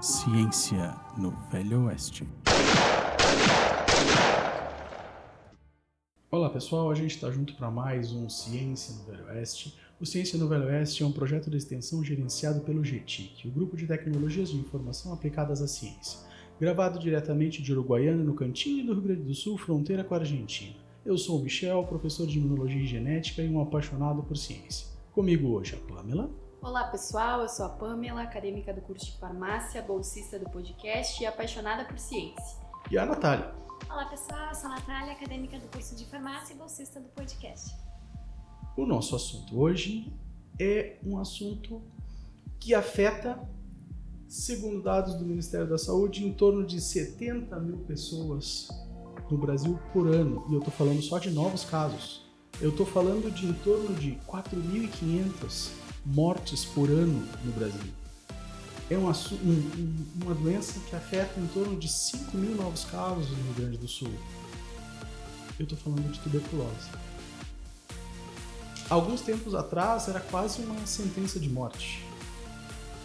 Ciência no Velho Oeste. Olá pessoal, a gente está junto para mais um Ciência no Velho Oeste. O Ciência no Velho Oeste é um projeto de extensão gerenciado pelo GTIC, o Grupo de Tecnologias de Informação Aplicadas à Ciência, gravado diretamente de Uruguaiana, no cantinho do Rio Grande do Sul, fronteira com a Argentina. Eu sou o Michel, professor de Imunologia e Genética e um apaixonado por ciência. Comigo hoje a Pamela. Olá pessoal, eu sou a Pamela, acadêmica do curso de farmácia, bolsista do podcast e apaixonada por ciência. E a Natália. Olá pessoal, eu sou a Natália, acadêmica do curso de farmácia e bolsista do podcast. O nosso assunto hoje é um assunto que afeta, segundo dados do Ministério da Saúde, em torno de 70 mil pessoas no Brasil por ano. E eu estou falando só de novos casos. Eu estou falando de em torno de 4.500 mortes por ano no Brasil. É uma, um, uma doença que afeta em torno de 5 mil novos casos no Rio Grande do Sul. Eu estou falando de tuberculose. Alguns tempos atrás era quase uma sentença de morte.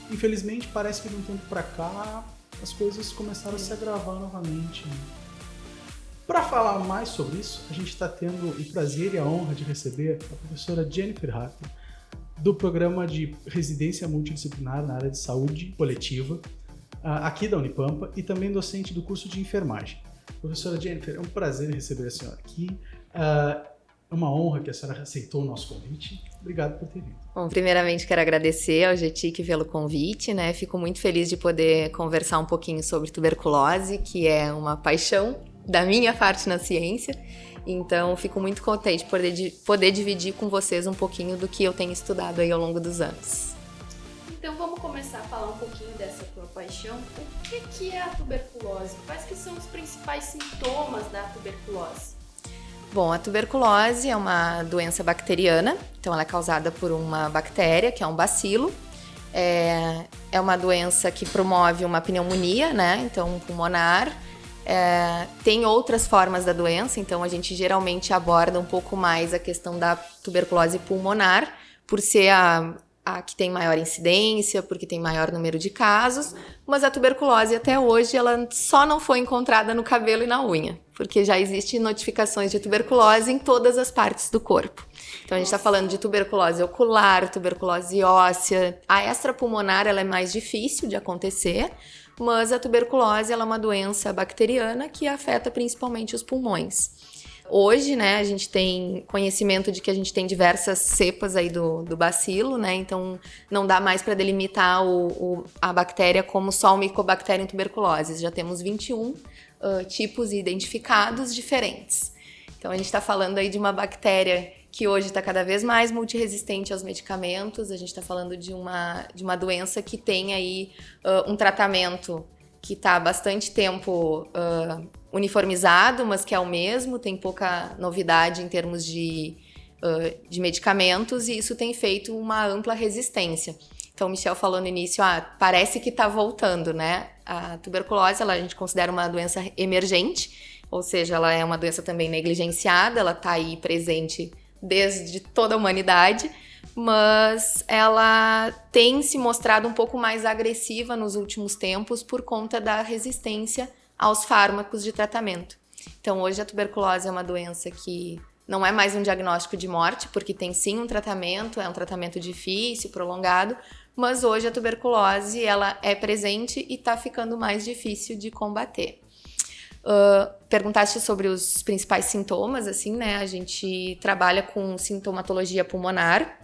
Infelizmente, parece que de um tempo para cá as coisas começaram a se agravar novamente. Né? Para falar mais sobre isso, a gente está tendo o prazer e a honra de receber a professora Jennifer Harper, do programa de residência multidisciplinar na área de saúde coletiva, ah, aqui da Unipampa, e também docente do curso de enfermagem. Professora Jennifer, é um prazer receber a senhora aqui. Ah, é uma honra que a senhora aceitou o nosso convite. Obrigado por ter vindo. Bom, primeiramente quero agradecer ao GTIC pelo convite, né? Fico muito feliz de poder conversar um pouquinho sobre tuberculose, que é uma paixão da minha parte na ciência. Então, fico muito contente poder, poder dividir com vocês um pouquinho do que eu tenho estudado aí ao longo dos anos. Então, vamos começar a falar um pouquinho dessa tua paixão. O que, que é a tuberculose? Quais que são os principais sintomas da tuberculose? Bom, a tuberculose é uma doença bacteriana, então ela é causada por uma bactéria, que é um bacilo. É, é uma doença que promove uma pneumonia, né? Então, pulmonar é, tem outras formas da doença, então a gente geralmente aborda um pouco mais a questão da tuberculose pulmonar, por ser a, a que tem maior incidência, porque tem maior número de casos, mas a tuberculose até hoje ela só não foi encontrada no cabelo e na unha, porque já existem notificações de tuberculose em todas as partes do corpo. Então a gente está falando de tuberculose ocular, tuberculose óssea, a extrapulmonar ela é mais difícil de acontecer, mas a tuberculose é uma doença bacteriana que afeta principalmente os pulmões. Hoje, né, a gente tem conhecimento de que a gente tem diversas cepas aí do, do bacilo, né? Então não dá mais para delimitar o, o, a bactéria como só o Mycobacterium tuberculosis. Já temos 21 uh, tipos identificados diferentes. Então a gente está falando aí de uma bactéria que hoje está cada vez mais multiresistente aos medicamentos. A gente está falando de uma, de uma doença que tem aí uh, um tratamento que está há bastante tempo uh, uniformizado, mas que é o mesmo, tem pouca novidade em termos de, uh, de medicamentos, e isso tem feito uma ampla resistência. Então, Michel falou no início, ah, parece que está voltando, né? A tuberculose, ela, a gente considera uma doença emergente, ou seja, ela é uma doença também negligenciada, ela está aí presente desde toda a humanidade, mas ela tem se mostrado um pouco mais agressiva nos últimos tempos por conta da resistência aos fármacos de tratamento. Então, hoje a tuberculose é uma doença que não é mais um diagnóstico de morte, porque tem sim um tratamento, é um tratamento difícil, prolongado, mas hoje a tuberculose ela é presente e está ficando mais difícil de combater. Uh, perguntaste sobre os principais sintomas, assim, né? A gente trabalha com sintomatologia pulmonar.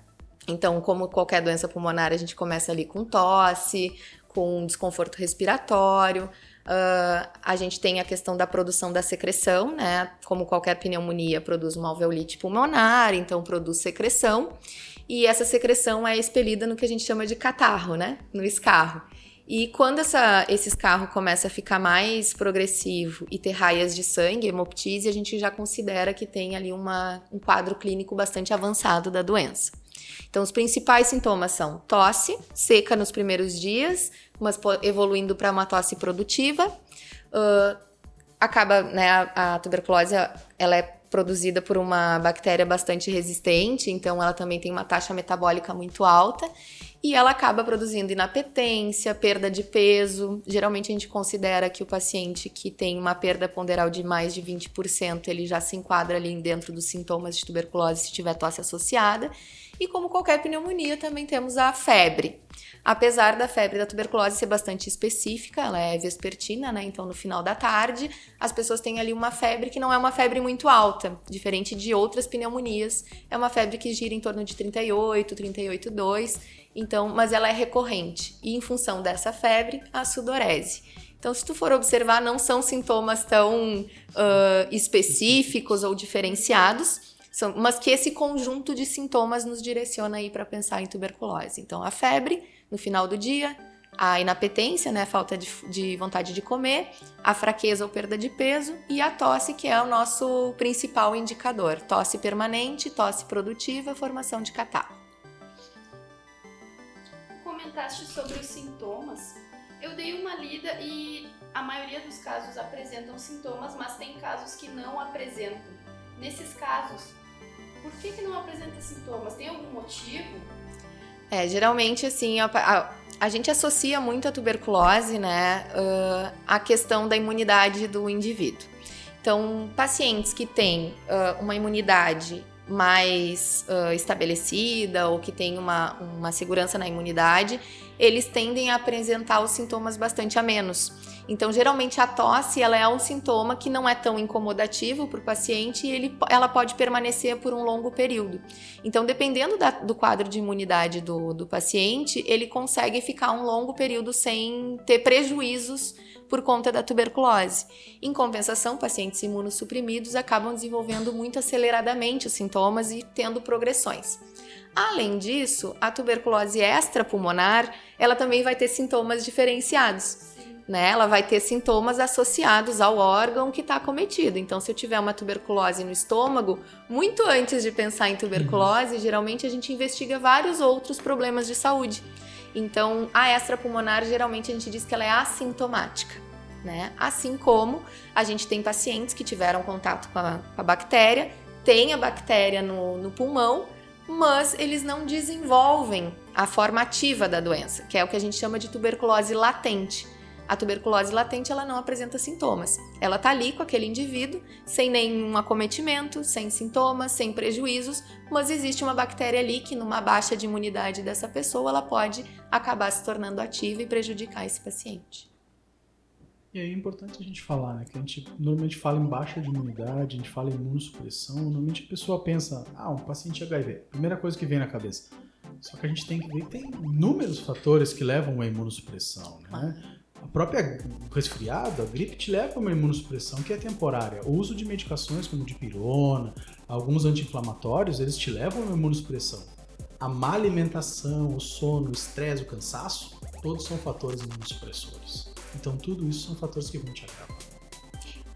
Então, como qualquer doença pulmonar, a gente começa ali com tosse, com desconforto respiratório. Uh, a gente tem a questão da produção da secreção, né? Como qualquer pneumonia, produz uma alveolite pulmonar, então produz secreção. E essa secreção é expelida no que a gente chama de catarro, né? No escarro. E quando essa, esse escarro começa a ficar mais progressivo e ter raias de sangue, hemoptise, a gente já considera que tem ali uma, um quadro clínico bastante avançado da doença. Então, os principais sintomas são tosse, seca nos primeiros dias, mas evoluindo para uma tosse produtiva. Uh, acaba, né, a, a tuberculose, ela é produzida por uma bactéria bastante resistente, então ela também tem uma taxa metabólica muito alta e ela acaba produzindo inapetência, perda de peso. Geralmente a gente considera que o paciente que tem uma perda ponderal de mais de 20%, ele já se enquadra ali dentro dos sintomas de tuberculose se tiver tosse associada. E como qualquer pneumonia, também temos a febre. Apesar da febre da tuberculose ser bastante específica, ela é vespertina, né? Então, no final da tarde, as pessoas têm ali uma febre que não é uma febre muito alta, diferente de outras pneumonias. É uma febre que gira em torno de 38, 38,2. Então, mas ela é recorrente. E em função dessa febre, a sudorese. Então, se tu for observar, não são sintomas tão uh, específicos ou diferenciados, são, mas que esse conjunto de sintomas nos direciona aí para pensar em tuberculose. Então, a febre no final do dia, a inapetência, né, a falta de, de, vontade de comer, a fraqueza ou perda de peso e a tosse, que é o nosso principal indicador. Tosse permanente, tosse produtiva, formação de catarro. Comentaste sobre os sintomas. Eu dei uma lida e a maioria dos casos apresentam sintomas, mas tem casos que não apresentam. Nesses casos, por que, que não apresenta sintomas? Tem algum motivo? É, geralmente, assim, a, a, a gente associa muito a tuberculose, né, uh, à questão da imunidade do indivíduo. Então, pacientes que têm uh, uma imunidade mais uh, estabelecida ou que têm uma, uma segurança na imunidade, eles tendem a apresentar os sintomas bastante a menos. Então, geralmente a tosse ela é um sintoma que não é tão incomodativo para o paciente e ele, ela pode permanecer por um longo período. Então, dependendo da, do quadro de imunidade do, do paciente, ele consegue ficar um longo período sem ter prejuízos por conta da tuberculose. Em compensação, pacientes imunossuprimidos acabam desenvolvendo muito aceleradamente os sintomas e tendo progressões. Além disso, a tuberculose extrapulmonar, ela também vai ter sintomas diferenciados né? Ela vai ter sintomas associados ao órgão que está acometido. Então, se eu tiver uma tuberculose no estômago, muito antes de pensar em tuberculose, geralmente a gente investiga vários outros problemas de saúde. Então, a extrapulmonar, geralmente a gente diz que ela é assintomática. Né? Assim como a gente tem pacientes que tiveram contato com a, com a bactéria, tem a bactéria no, no pulmão, mas eles não desenvolvem a forma ativa da doença, que é o que a gente chama de tuberculose latente. A tuberculose latente ela não apresenta sintomas. Ela está ali com aquele indivíduo, sem nenhum acometimento, sem sintomas, sem prejuízos, mas existe uma bactéria ali que, numa baixa de imunidade dessa pessoa, ela pode acabar se tornando ativa e prejudicar esse paciente. E aí é importante a gente falar, né? Que a gente normalmente fala em baixa de imunidade, a gente fala em imunossupressão, normalmente a pessoa pensa, ah, um paciente HIV. Primeira coisa que vem na cabeça. Só que a gente tem que ver que tem inúmeros fatores que levam à imunossupressão, né? A própria resfriado, a gripe te leva a uma imunossupressão que é temporária. O uso de medicações como dipirona, alguns anti-inflamatórios, eles te levam a uma imunossupressão. A má alimentação, o sono, o estresse, o cansaço, todos são fatores imunossupressores. Então tudo isso são fatores que vão te acabar.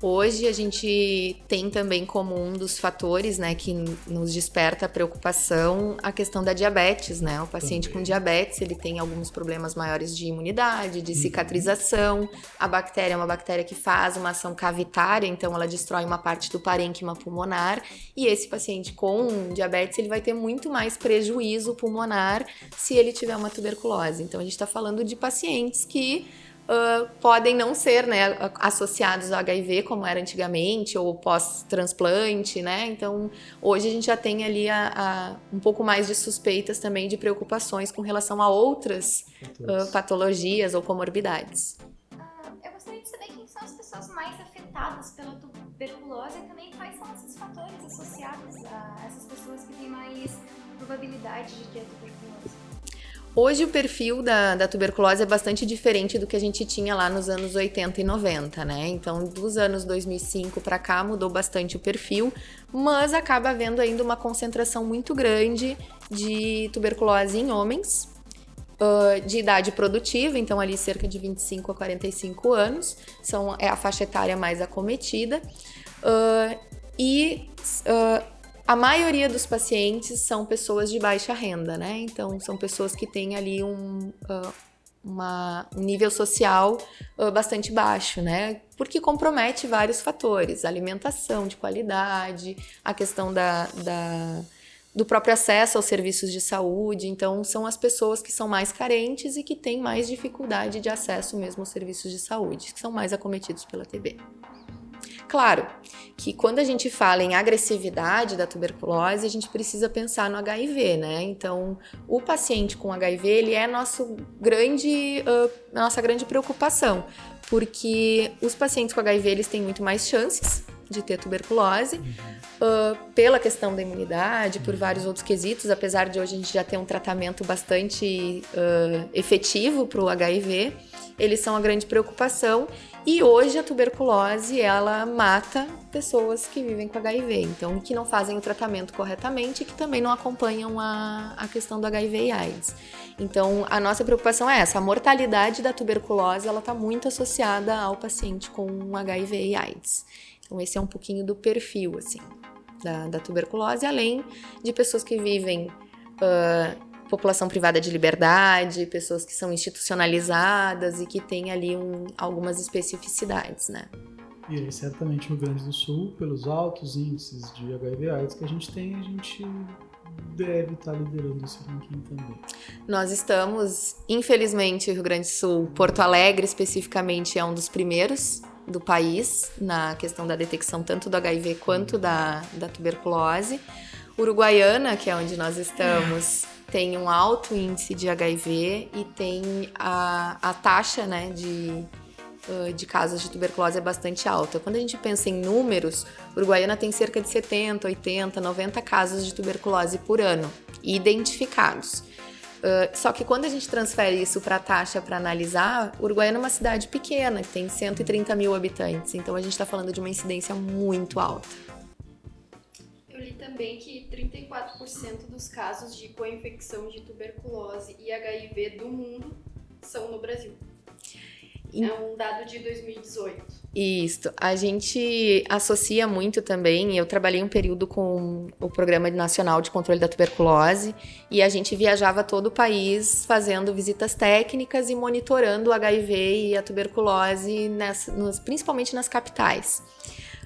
Hoje a gente tem também como um dos fatores, né, que nos desperta preocupação a questão da diabetes, né? O paciente também. com diabetes, ele tem alguns problemas maiores de imunidade, de uhum. cicatrização. A bactéria é uma bactéria que faz uma ação cavitária, então ela destrói uma parte do parênquima pulmonar, e esse paciente com diabetes, ele vai ter muito mais prejuízo pulmonar se ele tiver uma tuberculose. Então a gente está falando de pacientes que uh, podem não ser né, associados ao HIV como era antigamente ou pós-transplante, né? Então hoje a gente já tem ali a, a, um pouco mais de suspeitas também de preocupações com relação a outras uh, patologias ou comorbidades. Uh, eu gostaria de saber quem são as pessoas mais afetadas pela tuberculose e também quais são esses fatores associados a essas pessoas que têm mais probabilidade de ter tuberculose. Hoje o perfil da, da, tuberculose é bastante diferente do que a gente tinha lá nos anos 80 e 90, né? Então, dos anos 2005 para cá mudou bastante o perfil, mas acaba havendo ainda uma concentração muito grande de tuberculose em homens uh, de idade produtiva, então ali cerca de 25 a 45 anos, são, é a faixa etária mais acometida. Uh, e uh, a maioria dos pacientes são pessoas de baixa renda, né? Então, são pessoas que têm ali um, uh, uma, um nível social uh, bastante baixo, né? Porque compromete vários fatores: alimentação de qualidade, a questão da, da do próprio acesso aos serviços de saúde. Então, são as pessoas que são mais carentes e que têm mais dificuldade de acesso mesmo aos serviços de saúde, que são mais acometidos pela TB. Claro que quando a gente fala em agressividade da tuberculose, a gente precisa pensar no HIV, né? Então, o paciente com HIV, ele é nosso grande, uh, nossa grande preocupação, porque os pacientes com HIV, eles têm muito mais chances de ter tuberculose, uh, pela questão da imunidade, por vários outros quesitos, apesar de hoje a gente já ter um tratamento bastante uh, efetivo para o HIV, eles são a grande preocupação. E hoje a tuberculose ela mata pessoas que vivem com HIV, então que não fazem o tratamento corretamente e que também não acompanham a, a questão do HIV e AIDS. Então a nossa preocupação é essa: a mortalidade da tuberculose ela está muito associada ao paciente com HIV e AIDS. Então esse é um pouquinho do perfil assim da, da tuberculose, além de pessoas que vivem uh, população privada de liberdade, pessoas que são institucionalizadas e que têm ali um, algumas especificidades, né? E aí, certamente no Rio Grande do Sul, pelos altos índices de HIV AIDS que a gente tem, a gente deve estar liderando esse ranking também. Nós estamos, infelizmente, o Rio Grande do Sul, Porto Alegre especificamente é um dos primeiros do país na questão da detecção tanto do HIV quanto da, da tuberculose. Uruguaiana, que é onde nós estamos, tem um alto índice de HIV e tem a, a taxa né, de, uh, de casos de tuberculose é bastante alta. Quando a gente pensa em números, Uruguaiana tem cerca de 70, 80, 90 casos de tuberculose por ano identificados. Uh, só que quando a gente transfere isso para a taxa para analisar, Uruguaiana é uma cidade pequena, que tem 130 mil habitantes, então a gente está falando de uma incidência muito alta também que 34% dos casos de co-infecção de tuberculose e HIV do mundo são no Brasil. É um dado de 2018. Isso. A gente associa muito também. Eu trabalhei um período com o Programa Nacional de Controle da Tuberculose e a gente viajava todo o país fazendo visitas técnicas e monitorando o HIV e a tuberculose, nas, principalmente nas capitais.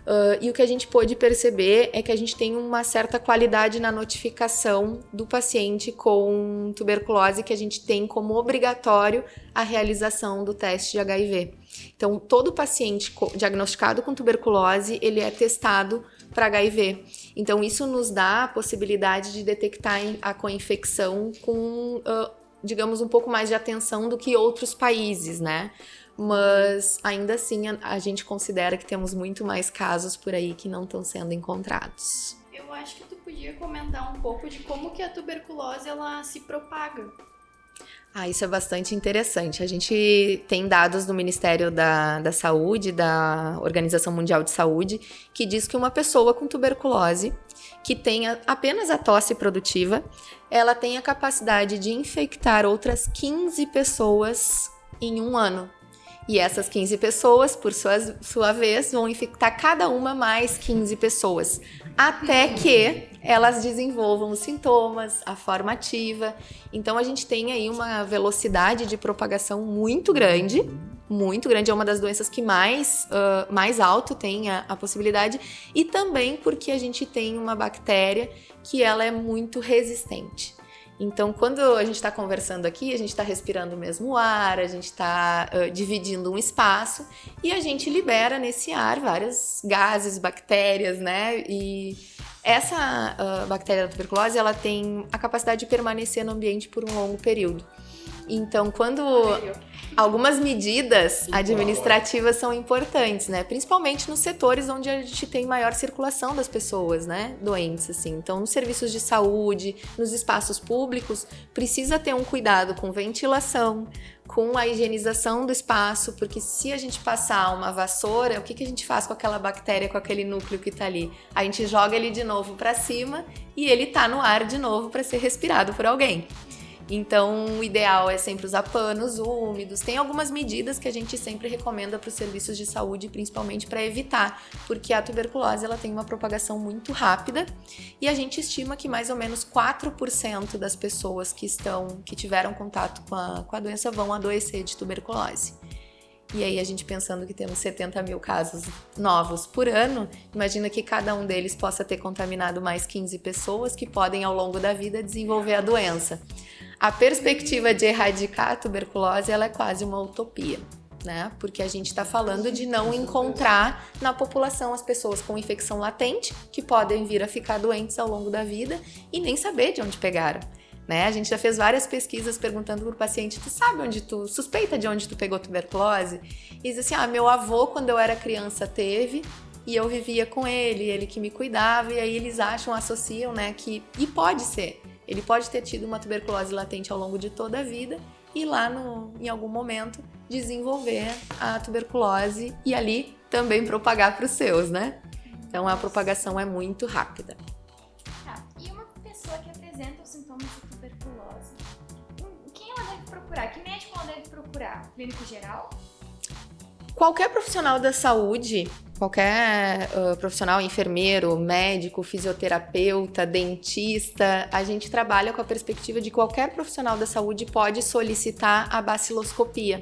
Uh, e o que a gente pôde perceber é que a gente tem uma certa qualidade na notificação do paciente com tuberculose, que a gente tem como obrigatório a realização do teste de HIV. Então, todo paciente diagnosticado com tuberculose, ele é testado para HIV. Então, isso nos dá a possibilidade de detectar a co-infecção com, uh, digamos, um pouco mais de atenção do que outros países, né? Mas ainda assim a, a, gente considera que temos muito mais casos por aí que não estão sendo encontrados. Eu acho que tu podia comentar um pouco de como que a tuberculose ela se propaga. Ah, isso é bastante interessante. A gente tem dados do Ministério da, da Saúde, da Organização Mundial de Saúde, que diz que uma pessoa com tuberculose que tenha apenas a tosse produtiva, ela tem a capacidade de infectar outras 15 pessoas em um ano. E essas 15 pessoas, por sua, vez, vão infectar cada uma mais 15 pessoas, até que elas desenvolvam os sintomas, a forma ativa. Então a gente tem aí uma velocidade de propagação muito grande, muito grande, é uma das doenças que mais, uh, mais alto tem a, a possibilidade, e também porque a gente tem uma bactéria que ela é muito resistente. Então, quando a gente está conversando aqui, a gente está respirando o mesmo ar, a gente está uh, dividindo um espaço e a gente libera nesse ar vários gases, bactérias, né? E essa uh, bactéria da tuberculose, ela tem a capacidade de permanecer no ambiente por um longo período. Então, quando algumas medidas administrativas são importantes, né? Principalmente nos setores onde a gente tem maior circulação das pessoas, né? Doentes, assim. Então, nos serviços de saúde, nos espaços públicos, precisa ter um cuidado com ventilação, com a higienização do espaço, porque se a gente passar uma vassoura, o que, que a gente faz com aquela bactéria, com aquele núcleo que tá ali? A gente joga ele de novo para cima e ele tá no ar de novo para ser respirado por alguém. Então, o ideal é sempre usar panos úmidos. Tem algumas medidas que a gente sempre recomenda para os serviços de saúde, principalmente para evitar, porque a tuberculose ela tem uma propagação muito rápida e a gente estima que mais ou menos 4% das pessoas que estão que tiveram contato com a, com a doença vão adoecer de tuberculose. E aí a gente pensando que temos 70 mil casos novos por ano, imagina que cada um deles possa ter contaminado mais 15 pessoas que podem ao longo da vida desenvolver a doença. A perspectiva de erradicar a tuberculose ela é quase uma utopia. Né? Porque a gente está falando de não encontrar na população as pessoas com infecção latente, que podem vir a ficar doentes ao longo da vida e nem saber de onde pegaram. Né? A gente já fez várias pesquisas perguntando para o paciente: tu sabe onde tu suspeita de onde tu pegou tuberculose? E diz assim: ah, meu avô, quando eu era criança, teve e eu vivia com ele, ele que me cuidava, e aí eles acham, associam, né, que. E pode ser. Ele pode ter tido uma tuberculose latente ao longo de toda a vida e lá no, em algum momento desenvolver a tuberculose e ali também propagar para os seus, né? Então a propagação é muito rápida. Tá. E uma pessoa que apresenta os sintomas de tuberculose, quem ela deve procurar? Que médico ela deve procurar? Clínico geral? Qualquer profissional da saúde, qualquer uh, profissional, enfermeiro, médico, fisioterapeuta, dentista, a gente trabalha com a perspectiva de qualquer profissional da saúde pode solicitar a baciloscopia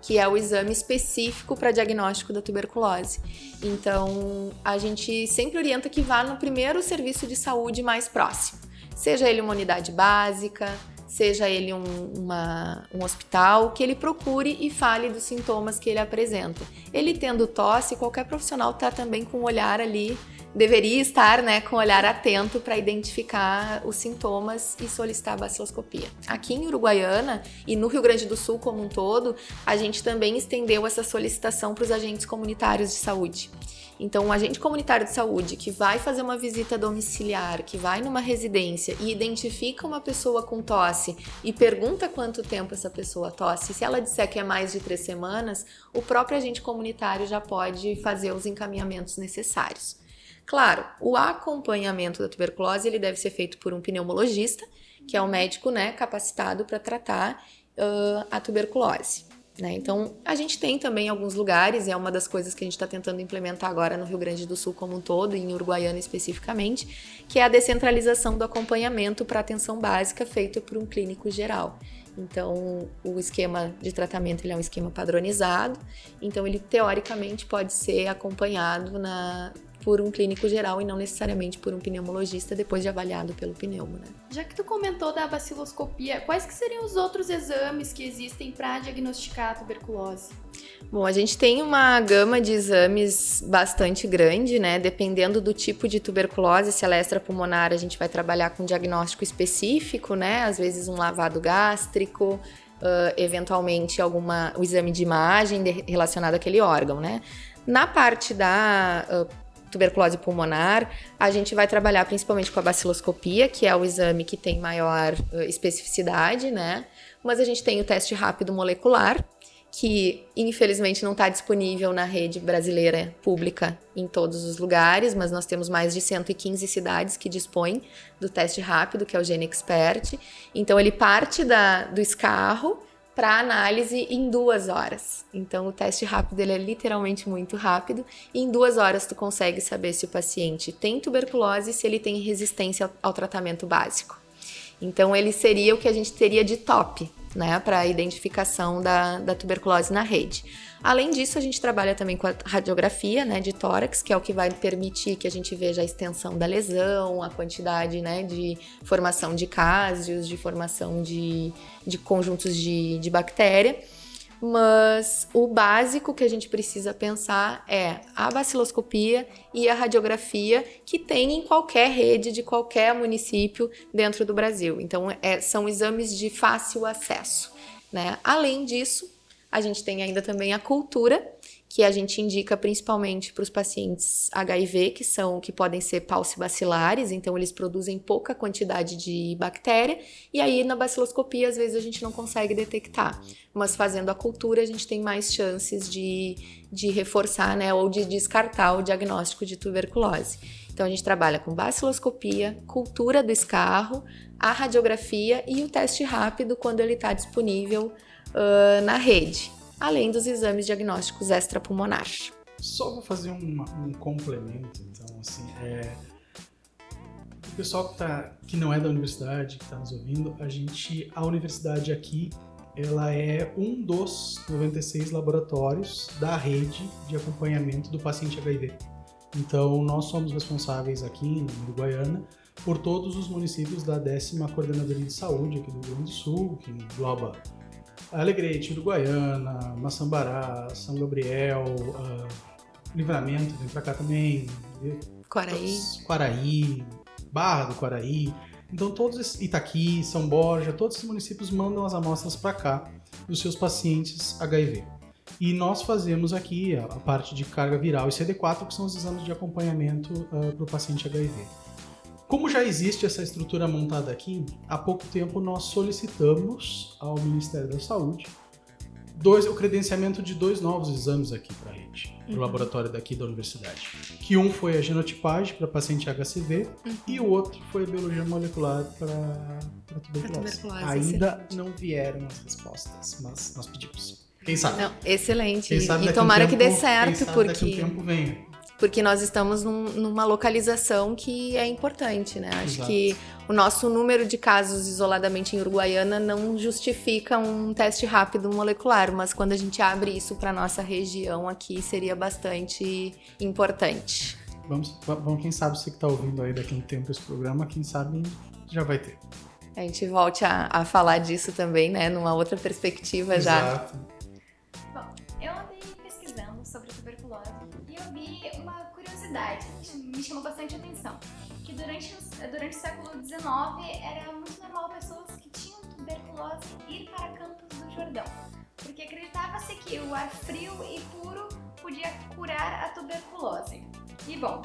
que é o exame específico para diagnóstico da tuberculose. Então, a gente sempre orienta que vá no primeiro serviço de saúde mais próximo, seja ele uma unidade básica, seja ele um, uma, um hospital, que ele procure e fale dos sintomas que ele apresenta. Ele tendo tosse, qualquer profissional está também com o olhar ali, deveria estar né, com o olhar atento para identificar os sintomas e solicitar a baciloscopia. Aqui em Uruguaiana e no Rio Grande do Sul como um todo, a gente também estendeu essa solicitação para os agentes comunitários de saúde. Então, um agente comunitário de saúde que vai fazer uma visita domiciliar, que vai numa residência e identifica uma pessoa com tosse e pergunta quanto tempo essa pessoa tosse, se ela disser que é mais de três semanas, o próprio agente comunitário já pode fazer os encaminhamentos necessários. Claro, o acompanhamento da tuberculose ele deve ser feito por um pneumologista, que é o um médico né, capacitado para tratar uh, a tuberculose. Né? Então, a gente tem também alguns lugares, é uma das coisas que a gente está tentando implementar agora no Rio Grande do Sul como um todo, em Uruguaiana especificamente, que é a descentralização do acompanhamento para atenção básica feito por um clínico geral. Então, o esquema de tratamento ele é um esquema padronizado, então ele teoricamente pode ser acompanhado na, por um clínico geral e não necessariamente por um pneumologista depois de avaliado pelo pneumo, né? Já que tu comentou da baciloscopia, quais que seriam os outros exames que existem para diagnosticar a tuberculose? Bom, a gente tem uma gama de exames bastante grande, né? Dependendo do tipo de tuberculose, se ela é extrapulmonar, a gente vai trabalhar com diagnóstico específico, né? Às vezes um lavado gástrico, Uh, eventualmente alguma o exame de imagem de, relacionado àquele órgão, né? Na parte da uh, tuberculose pulmonar, a gente vai trabalhar principalmente com a baciloscopia, que é o exame que tem maior uh, especificidade, né? Mas a gente tem o teste rápido molecular, que infelizmente não está disponível na rede brasileira pública em todos os lugares, mas nós temos mais de 115 cidades que dispõem do teste rápido, que é o Gene Expert. Então ele parte da, do escarro para análise em duas horas. Então, o teste rápido ele é literalmente muito rápido. E em duas horas, tu consegue saber se o paciente tem tuberculose e se ele tem resistência ao, tratamento básico. Então, ele seria o que a gente teria de top, né, para a identificação da, da tuberculose na rede. Além disso, a gente trabalha também com a radiografia né, de tórax, que é o que vai permitir que a gente veja a extensão da lesão, a quantidade né, de formação de cásios, de formação de, de conjuntos de, de bactéria. Mas o básico que a gente precisa pensar é a baciloscopia e a radiografia que tem em qualquer rede de qualquer município dentro do Brasil. Então, é, são exames de fácil acesso. Né? Além disso, a gente tem ainda também a cultura, que a gente indica principalmente para os pacientes HIV, que são que podem ser paucibacilares, então eles produzem pouca quantidade de bactéria, e aí na baciloscopia às vezes a gente não consegue detectar. Mas fazendo a cultura a gente tem mais chances de, de reforçar, né, ou de descartar o diagnóstico de tuberculose. Então a gente trabalha com baciloscopia, cultura do escarro, a radiografia e o teste rápido quando ele está disponível uh, na rede, além dos exames diagnósticos extrapulmonares. Só vou fazer um, complemento, então, assim, é... o pessoal que, tá, que não é da universidade, que está nos ouvindo, a gente, a universidade aqui ela é um dos 96 laboratórios da rede de acompanhamento do paciente HIV. Então, nós somos responsáveis aqui na Uruguaiana por todos os municípios da décima Coordenadoria de Saúde aqui do Rio Grande do Sul, que engloba Alegrete, Uruguaiana, Maçambará, São Gabriel, uh, Livramento, vem pra cá também. Quaraí. Quaraí, Barra do Quaraí. Então todos esses, Itaqui, São Borja, todos esses municípios mandam as amostras para cá dos seus pacientes HIV. E nós fazemos aqui a, a, parte de carga viral e CD4, que são os exames de acompanhamento uh, para o paciente HIV. Como já existe essa estrutura montada aqui, há pouco tempo nós solicitamos ao Ministério da Saúde dois, o credenciamento de dois novos exames aqui para a rede, uhum. laboratório daqui da universidade. Que um foi a genotipagem para paciente HCV uhum. e o outro foi a biologia molecular para tuberculose. tuberculose. Ainda não vieram as respostas, mas nós pedimos. Quem sabe? Não, excelente. Quem sabe e tomara um tempo, que dê certo, porque. Daqui um tempo venha porque nós estamos num, numa localização que é importante, né? Acho Exato. que o nosso número de casos isoladamente em Uruguaiana não justifica um teste rápido molecular, mas quando a gente abre isso para nossa região aqui seria bastante importante. Vamos, vamos quem sabe você que está ouvindo aí daqui a um tempo esse programa, quem sabe já vai ter. A gente volte a, a falar disso também, né? Numa outra perspectiva Exato. já. Bom, eu andei pesquisando sobre tuberculose e eu vi curiosidade que me chamou bastante atenção que durante, durante o século XIX era muito normal pessoas que tinham tuberculose ir para Campos do Jordão, porque acreditava-se que o ar frio e puro podia curar a tuberculose. E bom,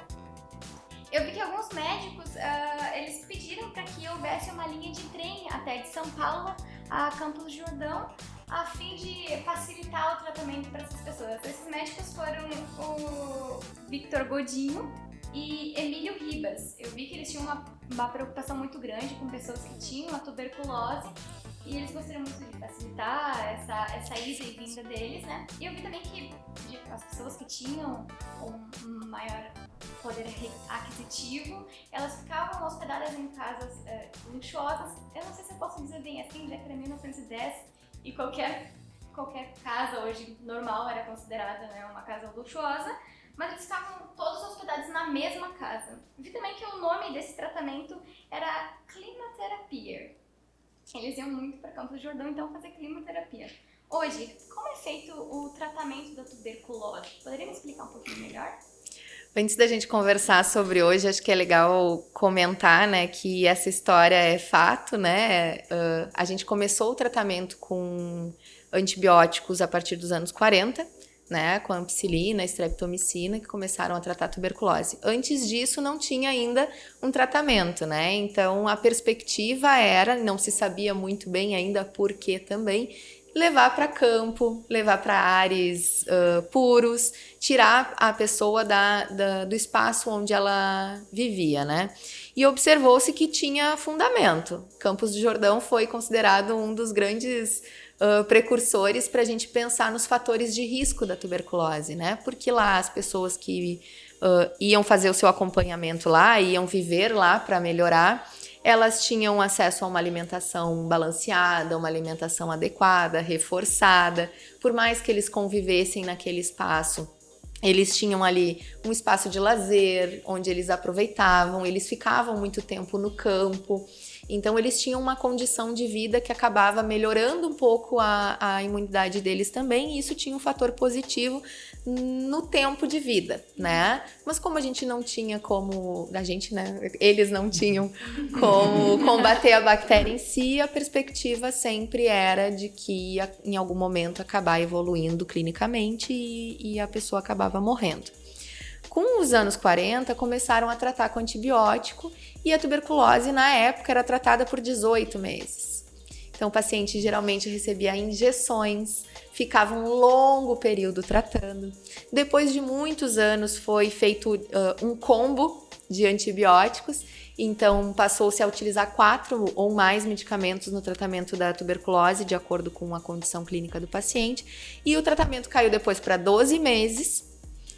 eu vi que alguns médicos uh, eles pediram para que houvesse uma linha de trem até de São Paulo a Campos do Jordão a fim de facilitar o tratamento para essas pessoas. Esses médicos foram o Victor Godinho, e Emílio Ribas. Eu vi que eles tinham uma, uma preocupação muito grande com pessoas que tinham a tuberculose e eles gostariam muito de facilitar essa, essa ida e vinda deles, né? E eu vi também que as pessoas que tinham um maior poder aquisitivo, elas ficavam hospedadas em casas é, luxuosas. Eu não sei se eu posso dizer bem assim, já que era 1910 e qualquer, qualquer casa hoje normal era considerada né, uma casa luxuosa mas eles estavam todos hospedados na mesma casa. Vi também que o nome desse tratamento era climaterapia. Eles iam muito para Campos do Jordão, então fazer climaterapia. Hoje, como é feito o tratamento da tuberculose? Poderia me explicar um pouquinho melhor? Antes da gente conversar sobre hoje, acho que é legal comentar, né, que essa história é fato, né? Uh, a gente começou o tratamento com antibióticos a partir dos anos 40 né, com ampicilina, streptomicina, que começaram a tratar a tuberculose. Antes disso, não tinha ainda um tratamento, né? Então, a perspectiva era, não se sabia muito bem ainda por que também, levar para campo, levar para ares uh, puros, tirar a pessoa da, da, do espaço onde ela vivia, né? E observou-se que tinha fundamento. Campos do Jordão foi considerado um dos grandes uh, precursores para a gente pensar nos fatores de risco da tuberculose, né? Porque lá as pessoas que uh, iam fazer o seu acompanhamento lá, iam viver lá para melhorar, elas tinham acesso a uma alimentação balanceada, uma alimentação adequada, reforçada, por mais que eles convivessem naquele espaço. Eles tinham ali um espaço de lazer, onde eles aproveitavam, eles ficavam muito tempo no campo. Então, eles tinham uma condição de vida que acabava melhorando um pouco a, a imunidade deles também, e isso tinha um fator positivo no tempo de vida, né? Mas como a gente não tinha como. A gente, né? Eles não tinham como combater a bactéria em si, a perspectiva sempre era de que ia, em algum momento acabar evoluindo clinicamente e, e a pessoa acabava morrendo. Com os anos 40, começaram a tratar com antibiótico e a tuberculose, na época, era tratada por 18 meses. Então, o paciente geralmente recebia injeções, ficava um longo período tratando. Depois de muitos anos, foi feito uh, um combo de antibióticos, então passou-se a utilizar quatro ou mais medicamentos no tratamento da tuberculose, de acordo com a condição clínica do paciente, e o tratamento caiu depois para 12 meses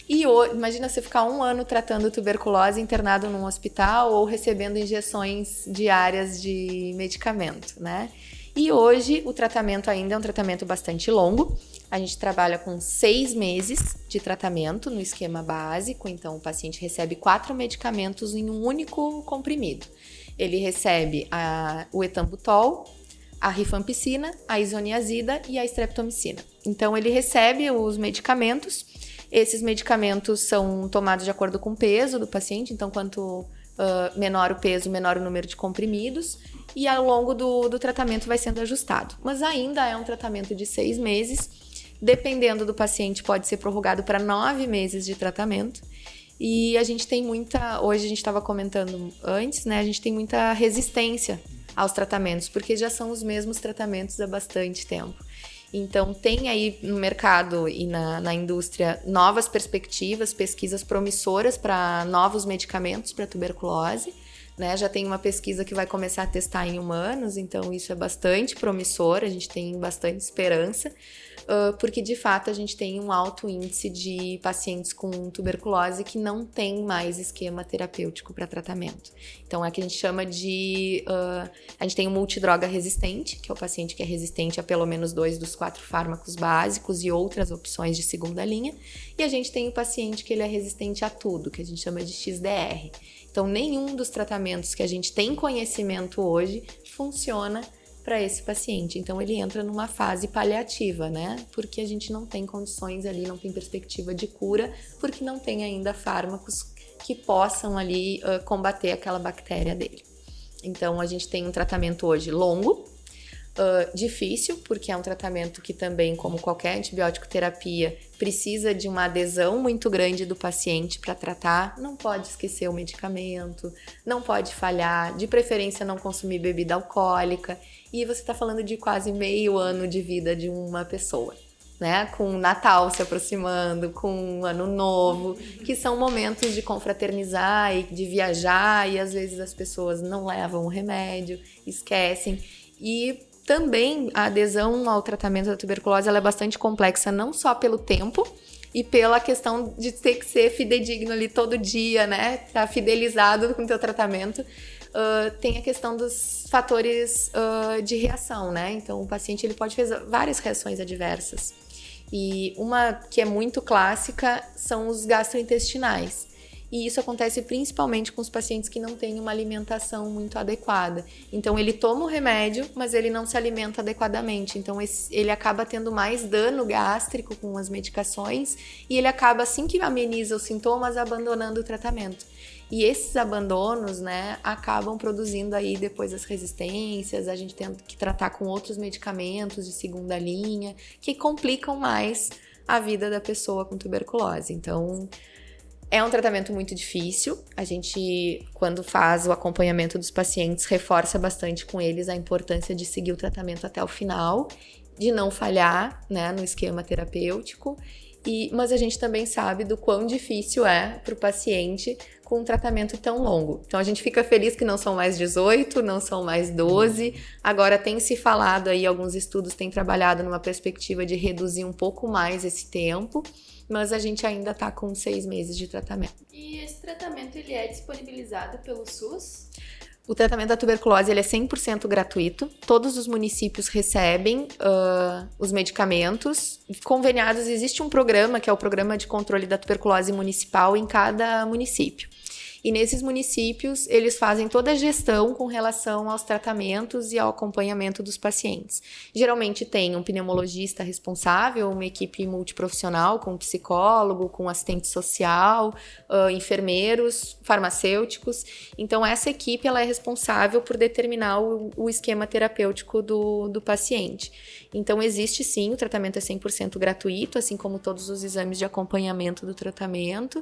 e imagina você ficar um ano tratando tuberculose internado num hospital ou recebendo injeções diárias de medicamento, né? E hoje o tratamento ainda é um tratamento bastante longo. A gente trabalha com seis meses de tratamento no esquema básico, então o paciente recebe quatro medicamentos em um único comprimido. Ele recebe a, o etambutol, a rifampicina, a isoniazida e a streptomicina. Então ele recebe os medicamentos. Esses medicamentos são tomados de acordo com o peso do paciente, então quanto uh, menor o peso, menor o número de comprimidos e ao longo do, do tratamento vai sendo ajustado. Mas ainda é um tratamento de seis meses, dependendo do paciente, pode ser prorrogado para nove meses de tratamento. E a gente tem muita, hoje a gente estava comentando antes, né? A gente tem muita resistência aos tratamentos, porque já são os mesmos tratamentos há bastante tempo. Então, tem aí no mercado e na, na indústria novas perspectivas, pesquisas promissoras para novos medicamentos para tuberculose. Né? Já tem uma pesquisa que vai começar a testar em humanos, então isso é bastante promissor, a gente tem bastante esperança, uh, porque de fato a gente tem um alto índice de pacientes com tuberculose que não tem mais esquema terapêutico para tratamento. Então é o que a gente chama de. Uh, a gente tem um multidroga resistente, que é o paciente que é resistente a pelo menos dois dos quatro fármacos básicos e outras opções de segunda linha, e a gente tem o paciente que ele é resistente a tudo, que a gente chama de XDR. Então, nenhum dos tratamentos que a gente tem conhecimento hoje funciona para esse paciente. Então, ele entra numa fase paliativa, né? Porque a gente não tem condições ali, não tem perspectiva de cura, porque não tem ainda fármacos que possam ali uh, combater aquela bactéria dele. Então, a gente tem um tratamento hoje longo, Uh, difícil, porque é um tratamento que também, como qualquer antibiótico terapia, precisa de uma adesão muito grande do paciente para tratar. Não pode esquecer o medicamento, não pode falhar, de preferência não consumir bebida alcoólica. E você está falando de quase meio ano de vida de uma pessoa. Né, com Natal se aproximando, com Ano Novo, que são momentos de confraternizar e de viajar, e às vezes as pessoas não levam o remédio, esquecem. E também a adesão ao tratamento da tuberculose é bastante complexa, não só pelo tempo e pela questão de ter que ser fidedigno ali todo dia, né? Tá fidelizado com o teu tratamento. Uh, tem a questão dos fatores uh, de reação, né? Então, o paciente ele pode fazer várias reações adversas. E uma que é muito clássica são os gastrointestinais. E isso acontece principalmente com os pacientes que não têm uma alimentação muito adequada. Então, ele toma o remédio, mas ele não se alimenta adequadamente. Então, esse, ele acaba tendo mais dano gástrico com as medicações e ele acaba, assim que ameniza os sintomas, abandonando o tratamento. E esses abandonos, né, acabam produzindo aí depois as resistências, a gente tem que tratar com outros medicamentos de segunda linha, que complicam mais a vida da pessoa com tuberculose. Então, é um tratamento muito difícil. A gente, quando faz o acompanhamento dos pacientes, reforça bastante com eles a importância de seguir o tratamento até o final, de não falhar né, no esquema terapêutico. E, mas a gente também sabe do quão difícil é para o paciente com um tratamento tão longo. Então a gente fica feliz que não são mais 18, não são mais 12. Agora tem se falado aí, alguns estudos têm trabalhado numa perspectiva de reduzir um pouco mais esse tempo mas a gente ainda está com seis meses de tratamento. E esse tratamento ele é disponibilizado pelo SUS? O tratamento da tuberculose ele é 100% gratuito. Todos os municípios recebem uh, os medicamentos conveniados. Existe um programa que é o Programa de Controle da Tuberculose Municipal em cada município. E nesses municípios, eles fazem toda a gestão com relação aos tratamentos e ao acompanhamento dos pacientes. Geralmente tem um pneumologista responsável, uma equipe multiprofissional com psicólogo, com assistente social, uh, enfermeiros, farmacêuticos. Então, essa equipe ela é responsável por determinar o, o esquema terapêutico do, do paciente. Então, existe sim, o tratamento é 100% gratuito, assim como todos os exames de acompanhamento do tratamento.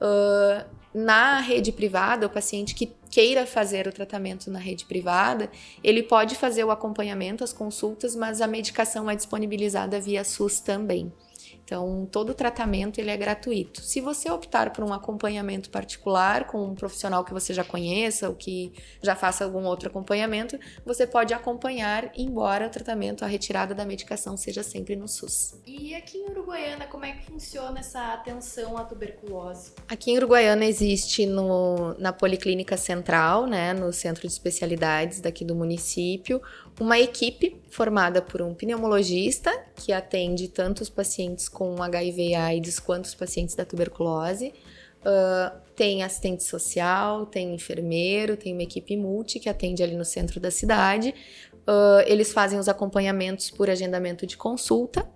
Uh, na rede privada, o paciente que queira fazer o tratamento na rede privada, ele pode fazer o acompanhamento, as consultas, mas a medicação é disponibilizada via SUS também. Então, todo o tratamento ele é gratuito. Se você optar por um acompanhamento particular com um profissional que você já conheça ou que já faça algum outro acompanhamento, você pode acompanhar, embora o tratamento, a retirada da medicação seja sempre no SUS. E aqui em Uruguaiana, como é que funciona essa atenção à tuberculose? Aqui em Uruguaiana existe no, na Policlínica Central, né, no Centro de Especialidades daqui do município, uma equipe formada por um pneumologista que atende tanto os pacientes com HIV e AIDS quanto os pacientes da tuberculose. Uh, tem assistente social, tem enfermeiro, tem uma equipe multi que atende ali no centro da cidade. Uh, eles fazem os acompanhamentos por agendamento de consulta.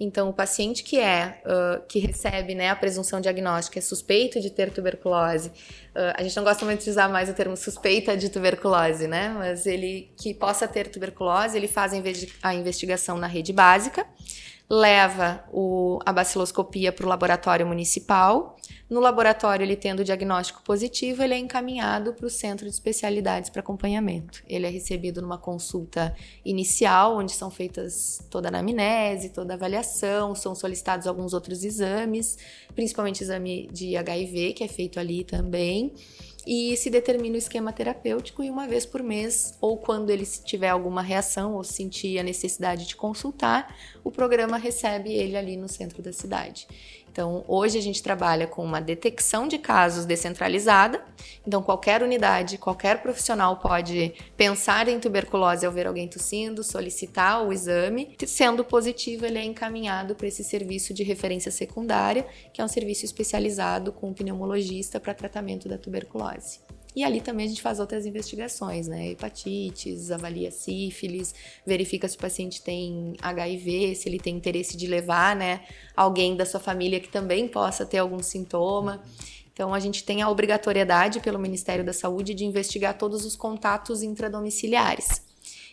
Então, o paciente que é uh, que recebe né, a presunção diagnóstica é suspeito de ter tuberculose. Uh, a gente não gosta muito de usar mais o termo suspeita de tuberculose, né? Mas ele que possa ter tuberculose, ele faz a investigação na rede básica leva o, a baciloscopia para o laboratório municipal. No laboratório, ele tendo o diagnóstico positivo, ele é encaminhado para o centro de especialidades para acompanhamento. Ele é recebido numa consulta inicial, onde são feitas toda a anamnese, toda a avaliação, são solicitados alguns outros exames, principalmente exame de HIV, que é feito ali também e se determina o esquema terapêutico e uma vez por mês, ou quando ele tiver alguma reação ou sentir a necessidade de consultar, o programa recebe ele ali no centro da cidade. Então, hoje a gente trabalha com uma detecção de casos descentralizada. Então, qualquer unidade, qualquer profissional pode pensar em tuberculose ao ver alguém tossindo, solicitar o exame. Sendo positivo, ele é encaminhado para esse serviço de referência secundária, que é um serviço especializado com um pneumologista para tratamento da tuberculose. E ali também a gente faz outras investigações, né? Hepatites, avalia sífilis, verifica se o paciente tem HIV, se ele tem interesse de levar, né, alguém da sua família que também possa ter algum sintoma. Então a gente tem a obrigatoriedade pelo Ministério da Saúde de investigar todos os contatos intradomiciliares.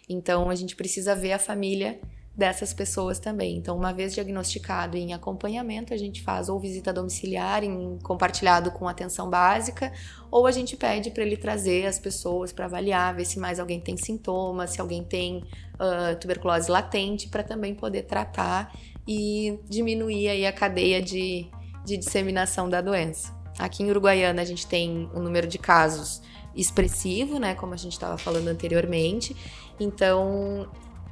Então a gente precisa ver a família dessas pessoas também. Então, uma vez diagnosticado em acompanhamento, a gente faz ou visita domiciliar em compartilhado com atenção básica, ou a gente pede para ele trazer as pessoas para avaliar, ver se mais alguém tem sintomas, se alguém tem uh, tuberculose latente, para também poder tratar e diminuir aí a cadeia de, de disseminação da doença. Aqui em Uruguaiana a gente tem um número de casos expressivo, né, como a gente estava falando anteriormente. Então,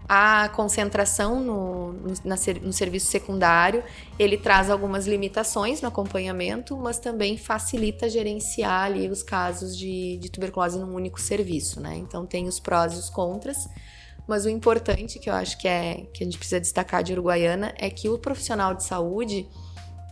a concentração no, no, na, no, serviço secundário, ele traz algumas limitações no acompanhamento, mas também facilita gerenciar ali os casos de, de tuberculose num único serviço, né? Então tem os prós e os contras, mas o importante que eu acho que é que a gente precisa destacar de Uruguaiana é que o profissional de saúde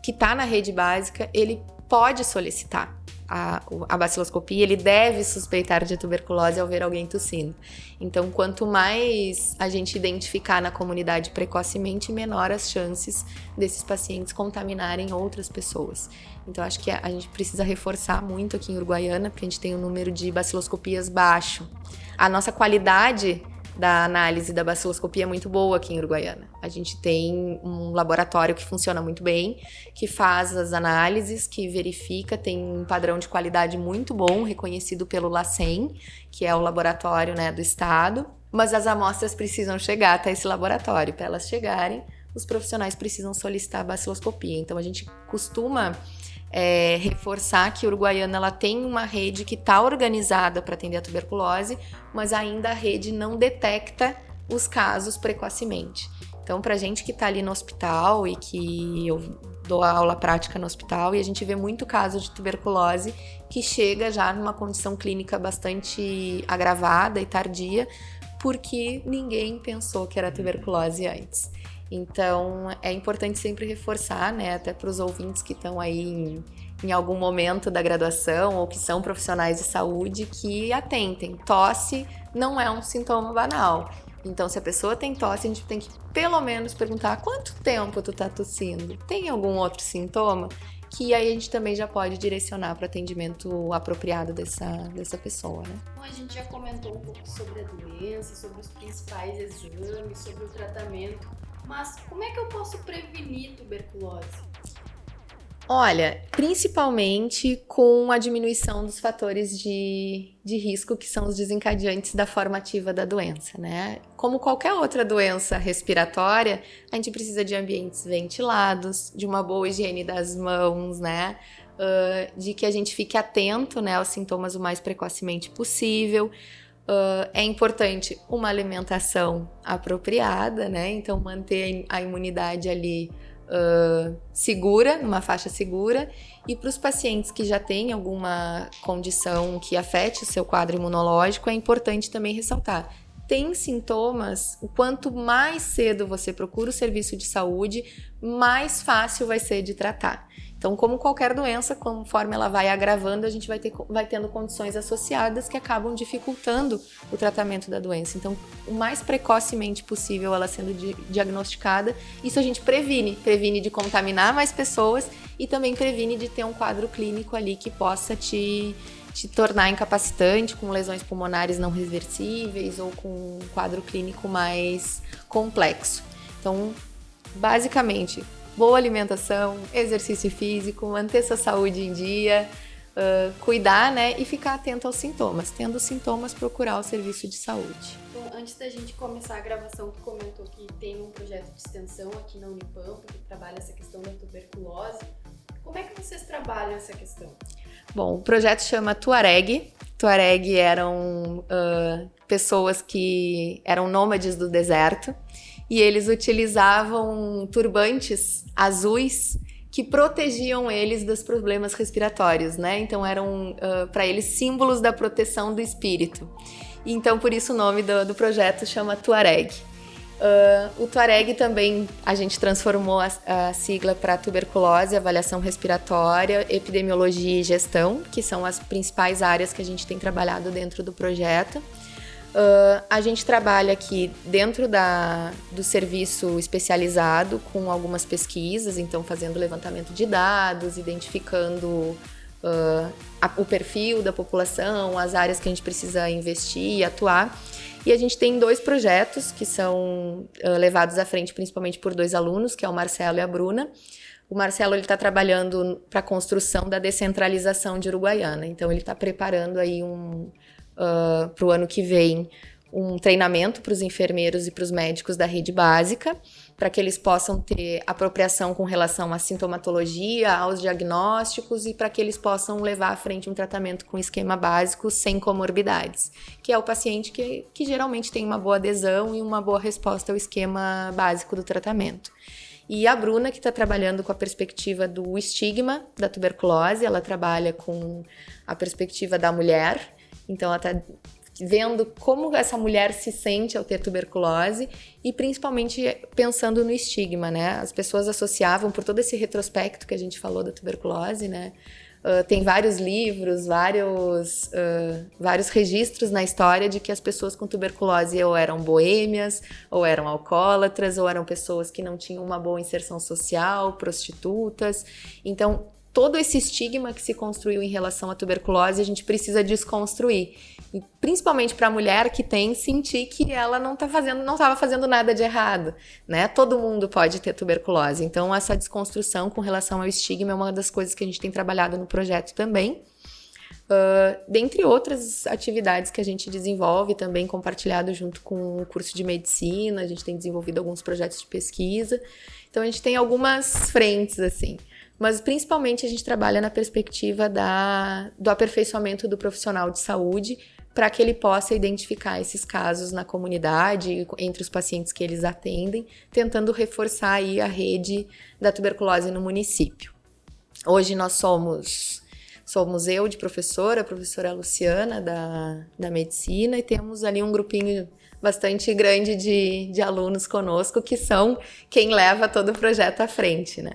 que está na rede básica, ele pode solicitar a, a baciloscopia, ele deve suspeitar de tuberculose ao ver alguém tossindo. Então, quanto mais a gente identificar na comunidade precocemente, menor as chances desses pacientes contaminarem outras pessoas. Então, acho que a, gente precisa reforçar muito aqui em Uruguaiana, porque a gente tem um número de baciloscopias baixo. A nossa qualidade da análise da baciloscopia é muito boa aqui em Uruguaiana. A gente tem um laboratório que funciona muito bem, que faz as análises, que verifica, tem um padrão de qualidade muito bom, reconhecido pelo LACEN, que é o laboratório né, do estado. Mas as amostras precisam chegar até esse laboratório. Para elas chegarem, os profissionais precisam solicitar a baciloscopia. Então a gente costuma é, reforçar que Uruguaiana ela tem uma rede que está organizada para atender a tuberculose, mas ainda a rede não detecta os casos precocemente. Então, para gente que está ali no hospital e que eu dou aula prática no hospital e a gente vê muito caso de tuberculose que chega já numa condição clínica bastante agravada e tardia, porque ninguém pensou que era tuberculose antes. Então é importante sempre reforçar, né, até para os ouvintes que estão aí em, em, algum momento da graduação ou que são profissionais de saúde, que atentem. Tosse não é um sintoma banal. Então, se a pessoa tem tosse, a gente tem que pelo menos perguntar quanto tempo tu tá tossindo. Tem algum outro sintoma? Que aí a gente também já pode direcionar para atendimento apropriado dessa, dessa pessoa, né? Bom, a gente já comentou um pouco sobre a doença, sobre os principais exames, sobre o tratamento. Mas como é que eu posso prevenir tuberculose? Olha, principalmente com a diminuição dos fatores de, de risco que são os desencadeantes da forma ativa da doença, né? Como qualquer outra doença respiratória, a gente precisa de ambientes ventilados, de uma boa higiene das mãos, né? Uh, de que a gente fique atento né, aos sintomas o mais precocemente possível. Uh, é importante uma alimentação apropriada, né? Então, manter a imunidade ali uh, segura, numa faixa segura, e para os pacientes que já têm alguma condição que afete o seu quadro imunológico, é importante também ressaltar. Tem sintomas, o quanto mais cedo você procura o serviço de saúde, mais fácil vai ser de tratar. Então, como qualquer doença, conforme ela vai agravando, a gente vai, ter, vai tendo condições associadas que acabam dificultando o tratamento da doença. Então, o mais precocemente possível ela sendo di diagnosticada, isso a gente previne. Previne de contaminar mais pessoas e também previne de ter um quadro clínico ali que possa te, te tornar incapacitante, com lesões pulmonares não reversíveis ou com um quadro clínico mais complexo. Então, basicamente, boa alimentação, exercício físico, manter sua saúde em dia, uh, cuidar, né? E ficar atento aos sintomas. Tendo sintomas, procurar o serviço de saúde. Bom, antes da gente começar a gravação, tu comentou que tem um projeto de extensão aqui na Unipampa que trabalha essa questão da tuberculose. Como é que vocês trabalham essa questão? Bom, o projeto chama Tuareg. Tuareg eram uh, pessoas que eram nômades do deserto e eles utilizavam turbantes azuis que protegiam eles dos problemas respiratórios, né? Então eram uh, para eles símbolos da proteção do espírito. Então por isso o nome do, do projeto chama Tuareg. Uh, o Tuareg também a gente transformou a, a sigla para tuberculose, avaliação respiratória, epidemiologia e gestão, que são as principais áreas que a gente tem trabalhado dentro do projeto. Uh, a gente trabalha aqui dentro da, do serviço especializado com algumas pesquisas, então fazendo levantamento de dados, identificando uh, a, o perfil da população, as áreas que a gente precisa investir e atuar. E a gente tem dois projetos que são uh, levados à frente principalmente por dois alunos, que é o Marcelo e a Bruna. O Marcelo está trabalhando para a construção da descentralização de Uruguaiana, então ele está preparando aí um ah, para o ano que vem um treinamento para os enfermeiros e para os médicos da rede básica, para que eles possam ter apropriação com relação à sintomatologia, aos diagnósticos e para que eles possam levar à frente um tratamento com esquema básico sem comorbidades, que é o paciente que, que geralmente tem uma boa adesão e uma boa resposta ao esquema básico do tratamento. E a Bruna, que está trabalhando com a perspectiva do estigma da tuberculose, ela trabalha com a perspectiva da mulher então ela está vendo como essa mulher se sente ao ter tuberculose e principalmente pensando no estigma, né? As pessoas associavam por todo esse retrospecto que a gente falou da tuberculose, né? Uh, tem vários livros, vários, uh, vários registros na história de que as pessoas com tuberculose ou eram boêmias, ou eram alcoólatras, ou eram pessoas que não tinham uma boa inserção social, prostitutas. Então, todo esse estigma que se construiu em relação à tuberculose, a gente precisa desconstruir. E principalmente para a mulher que tem sentir que ela não tá fazendo, não estava fazendo nada de errado, né? Todo mundo pode ter tuberculose. Então essa desconstrução com relação ao estigma é uma das coisas que a gente tem trabalhado no projeto também. Uh, dentre outras atividades que a gente desenvolve, também compartilhado junto com o curso de medicina, a gente tem desenvolvido alguns projetos de pesquisa. Então a gente tem algumas frentes assim mas principalmente a gente trabalha na perspectiva da, do aperfeiçoamento do profissional de saúde para que ele possa identificar esses casos na comunidade, entre os pacientes que eles atendem, tentando reforçar aí a rede da tuberculose no município. Hoje nós somos somos eu de professora, a professora Luciana da, da medicina e temos ali um grupinho bastante grande de, de alunos conosco que são quem leva todo o projeto à frente, né?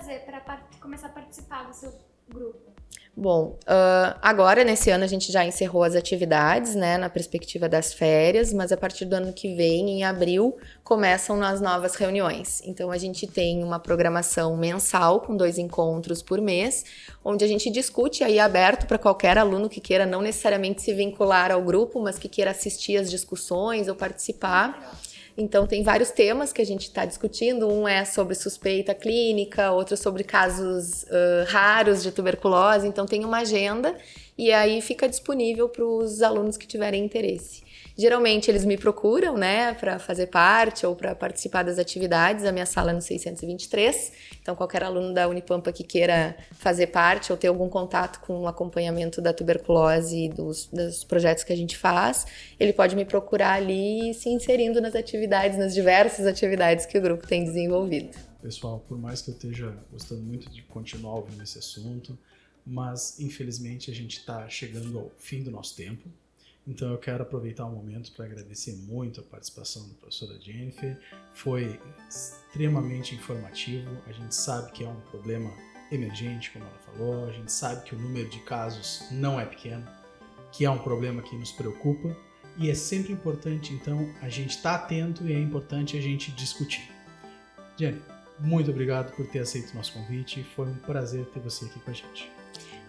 Fazer para começar a participar do seu grupo? Bom, uh, agora nesse ano a gente já encerrou as atividades, né, na perspectiva das férias, mas a partir do ano que vem, em abril, começam as novas reuniões. Então a gente tem uma programação mensal com dois encontros por mês, onde a gente discute aí aberto para qualquer aluno que queira não necessariamente se vincular ao grupo, mas que queira assistir às discussões ou participar. Então, tem vários temas que a gente está discutindo. Um é sobre suspeita clínica, outro sobre casos uh, raros de tuberculose. Então, tem uma agenda e aí fica disponível para os alunos que tiverem interesse. Geralmente eles me procuram, né, para fazer parte ou para participar das atividades. A minha sala é no 623. Então, qualquer aluno da Unipampa que queira fazer parte ou ter algum contato com o acompanhamento da tuberculose e dos, dos projetos que a gente faz, ele pode me procurar ali se inserindo nas atividades, nas diversas atividades que o grupo tem desenvolvido. Pessoal, por mais que eu esteja gostando muito de continuar ouvindo esse assunto, mas infelizmente a gente está chegando ao fim do nosso tempo. Então eu quero aproveitar o momento para agradecer muito a participação da professora Jennifer. Foi extremamente informativo. A gente sabe que é um problema emergente, como ela falou. A gente sabe que o número de casos não é pequeno, que é um problema que nos preocupa e é sempre importante então a gente estar tá atento e é importante a gente discutir. Jennifer, muito obrigado por ter aceito o nosso convite. Foi um prazer ter você aqui com a gente.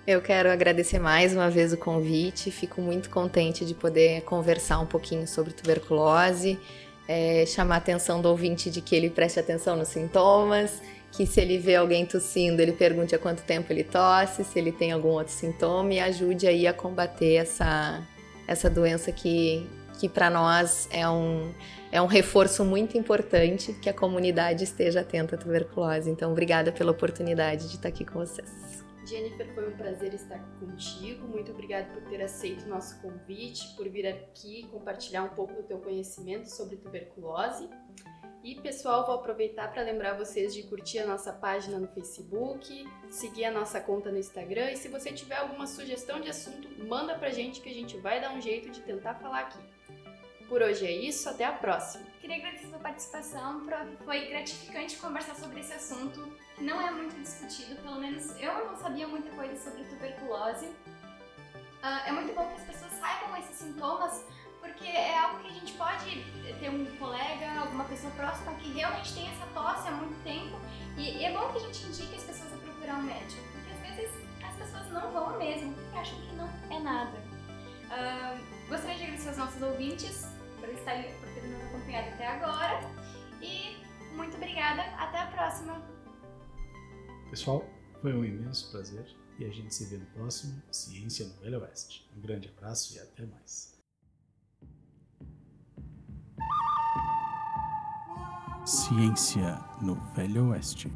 Eu quero agradecer mais uma vez o convite. Fico muito contente de poder conversar um pouquinho sobre tuberculose, é, chamar a atenção do ouvinte de que ele preste atenção nos sintomas, que se ele vê alguém tossindo, ele pergunte há quanto tempo ele tosse, se ele tem algum outro sintoma e ajude aí a combater essa, essa doença que, que para nós é um, é um reforço muito importante que a comunidade esteja atenta à tuberculose. Então, obrigada pela oportunidade de estar aqui com vocês. Jennifer, foi um prazer estar contigo. Muito obrigada por ter aceito o nosso convite, por vir aqui compartilhar um pouco do teu conhecimento sobre tuberculose. E pessoal, vou aproveitar para lembrar vocês de curtir a nossa página no Facebook, seguir a nossa conta no Instagram e se você tiver alguma sugestão de assunto, manda pra gente que a gente vai dar um jeito de tentar falar aqui. Por hoje é isso, até a próxima. Queria agradecer a sua participação, foi gratificante conversar sobre esse assunto que não é muito discutido, pelo menos eu não sabia muita coisa sobre tuberculose. Uh, é muito bom que as pessoas saibam esses sintomas, porque é algo que a gente pode ter um colega, alguma pessoa próxima que realmente tem essa tosse há muito tempo, e, é bom que a gente indique as pessoas a procurar um médico, porque às vezes as pessoas não vão mesmo, porque acham que não é nada. Uh, gostaria de agradecer aos nossos ouvintes por, estar, por ter nos acompanhado até agora. E muito obrigada. Até a próxima. Pessoal, foi um imenso prazer e a gente se vê no próximo Ciência no Velho Oeste. Um grande abraço e até mais. Ciência no Velho Oeste.